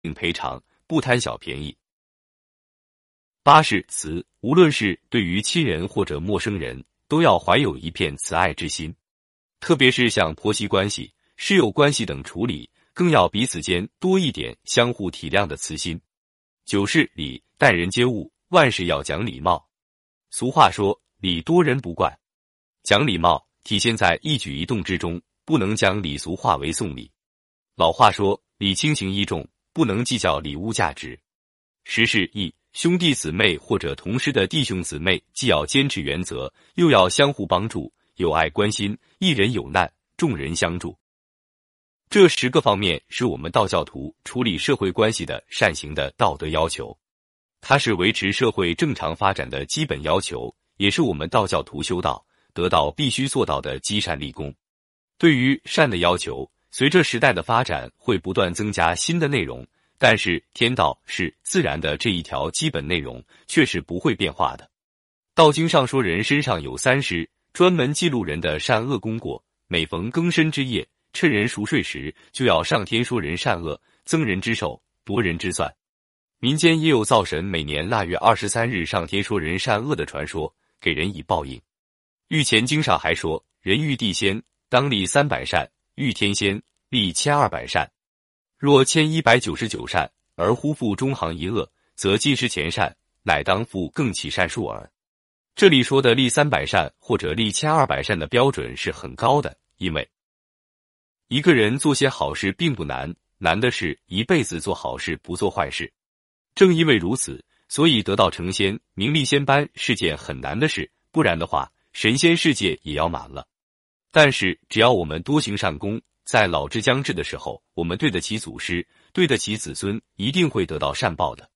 并赔偿，不贪小便宜。八是慈，无论是对于亲人或者陌生人，都要怀有一片慈爱之心，特别是像婆媳关系、室友关系等处理，更要彼此间多一点相互体谅的慈心。九是礼，待人接物，万事要讲礼貌。俗话说：“礼多人不怪。”讲礼貌体现在一举一动之中，不能将礼俗化为送礼。老话说：“礼轻情意重，不能计较礼物价值。”十是义，兄弟姊妹或者同师的弟兄姊妹，既要坚持原则，又要相互帮助，有爱关心，一人有难，众人相助。这十个方面是我们道教徒处理社会关系的善行的道德要求。它是维持社会正常发展的基本要求，也是我们道教徒修道得道必须做到的积善立功。对于善的要求，随着时代的发展会不断增加新的内容，但是天道是自然的这一条基本内容却是不会变化的。道经上说，人身上有三尸，专门记录人的善恶功过。每逢更深之夜，趁人熟睡时，就要上天说人善恶，增人之寿，夺人之算。民间也有灶神每年腊月二十三日上天说人善恶的传说，给人以报应。《御前经》上还说，人遇地仙，当立三百善；欲天仙，立千二百善。若千一百九十九善，而忽复中行一恶，则尽失前善，乃当复更起善数耳。这里说的立三百善或者立千二百善的标准是很高的，因为一个人做些好事并不难，难的是一辈子做好事不做坏事。正因为如此，所以得道成仙、名利仙班是件很难的事。不然的话，神仙世界也要满了。但是，只要我们多行善功，在老之将至的时候，我们对得起祖师，对得起子孙，一定会得到善报的。